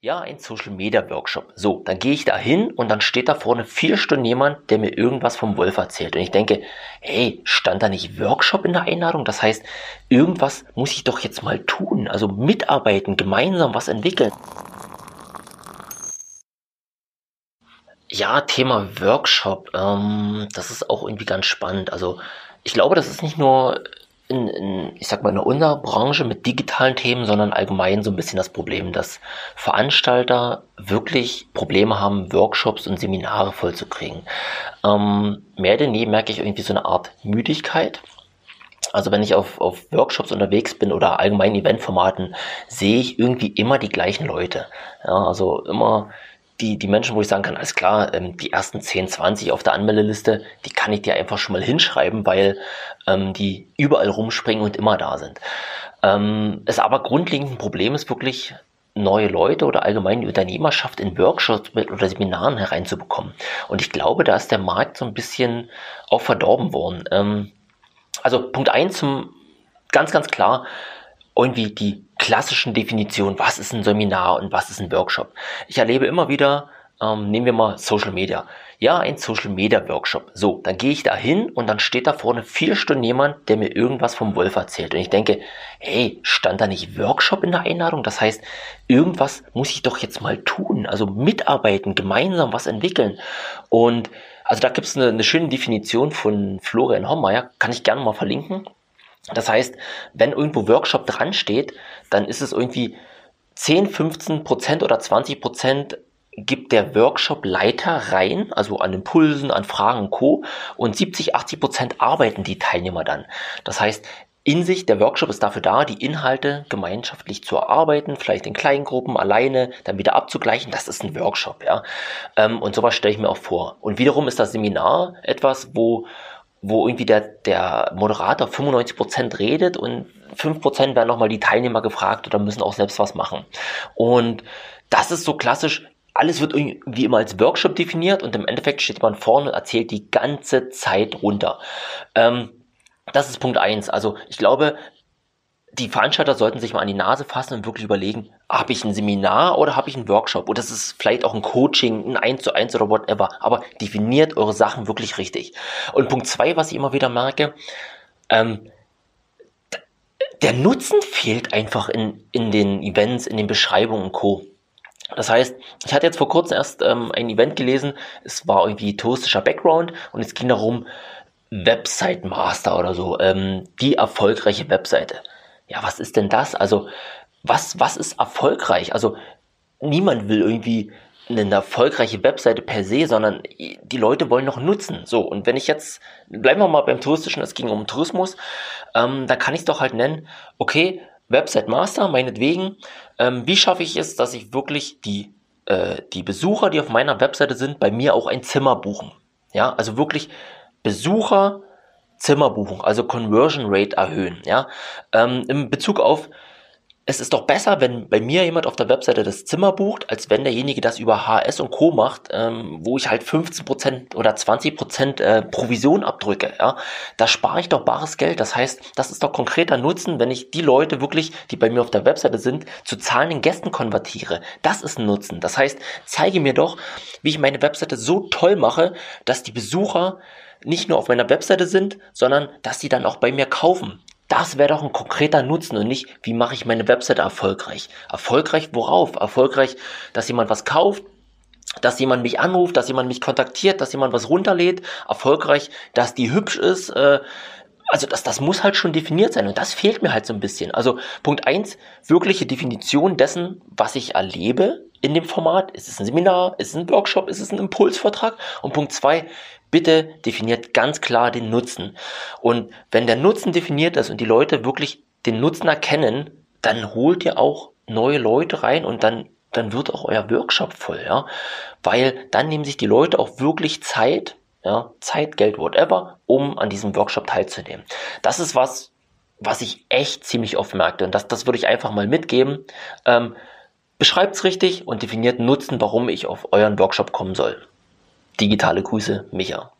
Ja, ein Social Media Workshop. So, dann gehe ich da hin und dann steht da vorne vier Stunden jemand, der mir irgendwas vom Wolf erzählt. Und ich denke, hey, stand da nicht Workshop in der Einladung? Das heißt, irgendwas muss ich doch jetzt mal tun. Also mitarbeiten, gemeinsam was entwickeln. Ja, Thema Workshop. Ähm, das ist auch irgendwie ganz spannend. Also ich glaube, das ist nicht nur in, in, ich sag mal, in unserer Branche mit digitalen Themen, sondern allgemein so ein bisschen das Problem, dass Veranstalter wirklich Probleme haben, Workshops und Seminare vollzukriegen. Ähm, mehr denn je merke ich irgendwie so eine Art Müdigkeit. Also wenn ich auf, auf Workshops unterwegs bin oder allgemeinen Eventformaten, sehe ich irgendwie immer die gleichen Leute. Ja, also immer die, die Menschen, wo ich sagen kann, alles klar, ähm, die ersten 10, 20 auf der Anmeldeliste, die kann ich dir einfach schon mal hinschreiben, weil ähm, die überall rumspringen und immer da sind. Ähm, es aber grundlegend ein Problem ist wirklich, neue Leute oder allgemein die Unternehmerschaft in Workshops oder Seminaren hereinzubekommen. Und ich glaube, da ist der Markt so ein bisschen auch verdorben worden. Ähm, also Punkt eins zum ganz, ganz klar, irgendwie die klassischen Definitionen, was ist ein Seminar und was ist ein Workshop. Ich erlebe immer wieder, ähm, nehmen wir mal Social Media. Ja, ein Social Media Workshop. So, dann gehe ich da hin und dann steht da vorne vier Stunden jemand, der mir irgendwas vom Wolf erzählt. Und ich denke, hey, stand da nicht Workshop in der Einladung? Das heißt, irgendwas muss ich doch jetzt mal tun. Also mitarbeiten, gemeinsam was entwickeln. Und also da gibt es eine, eine schöne Definition von Florian Hommeier, kann ich gerne mal verlinken. Das heißt, wenn irgendwo Workshop dran steht, dann ist es irgendwie 10, 15 Prozent oder 20 Prozent gibt der Workshop-Leiter rein, also an Impulsen, an Fragen und Co. Und 70, 80 Prozent arbeiten die Teilnehmer dann. Das heißt, in sich, der Workshop ist dafür da, die Inhalte gemeinschaftlich zu erarbeiten, vielleicht in kleinen Gruppen, alleine, dann wieder abzugleichen. Das ist ein Workshop, ja. Ähm, und sowas stelle ich mir auch vor. Und wiederum ist das Seminar etwas, wo wo irgendwie der, der Moderator 95% redet und 5% werden nochmal die Teilnehmer gefragt oder müssen auch selbst was machen. Und das ist so klassisch, alles wird irgendwie immer als Workshop definiert und im Endeffekt steht man vorne und erzählt die ganze Zeit runter. Ähm, das ist Punkt eins. Also ich glaube, die Veranstalter sollten sich mal an die Nase fassen und wirklich überlegen, habe ich ein Seminar oder habe ich einen Workshop? Oder das ist vielleicht auch ein Coaching, ein 1 zu 1 oder whatever. Aber definiert eure Sachen wirklich richtig. Und Punkt zwei, was ich immer wieder merke, ähm, der Nutzen fehlt einfach in, in den Events, in den Beschreibungen und Co. Das heißt, ich hatte jetzt vor kurzem erst ähm, ein Event gelesen, es war irgendwie touristischer Background und es ging darum, Website Master oder so, ähm, die erfolgreiche Webseite ja, was ist denn das? Also, was, was ist erfolgreich? Also, niemand will irgendwie eine erfolgreiche Webseite per se, sondern die Leute wollen noch nutzen. So, und wenn ich jetzt, bleiben wir mal beim Touristischen, es ging um Tourismus, ähm, da kann ich es doch halt nennen, okay, Website Master, meinetwegen, ähm, wie schaffe ich es, dass ich wirklich die, äh, die Besucher, die auf meiner Webseite sind, bei mir auch ein Zimmer buchen? Ja, also wirklich Besucher Zimmerbuchung, also Conversion Rate erhöhen. Ja? Ähm, in Bezug auf, es ist doch besser, wenn bei mir jemand auf der Webseite das Zimmer bucht, als wenn derjenige das über HS und Co. macht, ähm, wo ich halt 15% oder 20% äh, Provision abdrücke. Ja? Da spare ich doch bares Geld. Das heißt, das ist doch konkreter Nutzen, wenn ich die Leute wirklich, die bei mir auf der Webseite sind, zu zahlenden Gästen konvertiere. Das ist ein Nutzen. Das heißt, zeige mir doch, wie ich meine Webseite so toll mache, dass die Besucher nicht nur auf meiner Webseite sind, sondern dass sie dann auch bei mir kaufen. Das wäre doch ein konkreter Nutzen und nicht, wie mache ich meine Webseite erfolgreich. Erfolgreich worauf? Erfolgreich, dass jemand was kauft, dass jemand mich anruft, dass jemand mich kontaktiert, dass jemand was runterlädt. Erfolgreich, dass die hübsch ist. Äh, also das, das muss halt schon definiert sein und das fehlt mir halt so ein bisschen. Also Punkt eins, wirkliche Definition dessen, was ich erlebe in dem Format. Ist es ein Seminar? Ist es ein Workshop? Ist es ein Impulsvortrag? Und Punkt zwei, bitte definiert ganz klar den Nutzen. Und wenn der Nutzen definiert ist und die Leute wirklich den Nutzen erkennen, dann holt ihr auch neue Leute rein und dann dann wird auch euer Workshop voll, ja, weil dann nehmen sich die Leute auch wirklich Zeit, ja, Zeit, Geld, whatever, um an diesem Workshop teilzunehmen. Das ist was, was ich echt ziemlich oft merkte und das, das würde ich einfach mal mitgeben. Ähm, Beschreibt's richtig und definiert Nutzen, warum ich auf euren Workshop kommen soll. Digitale Grüße, Micha.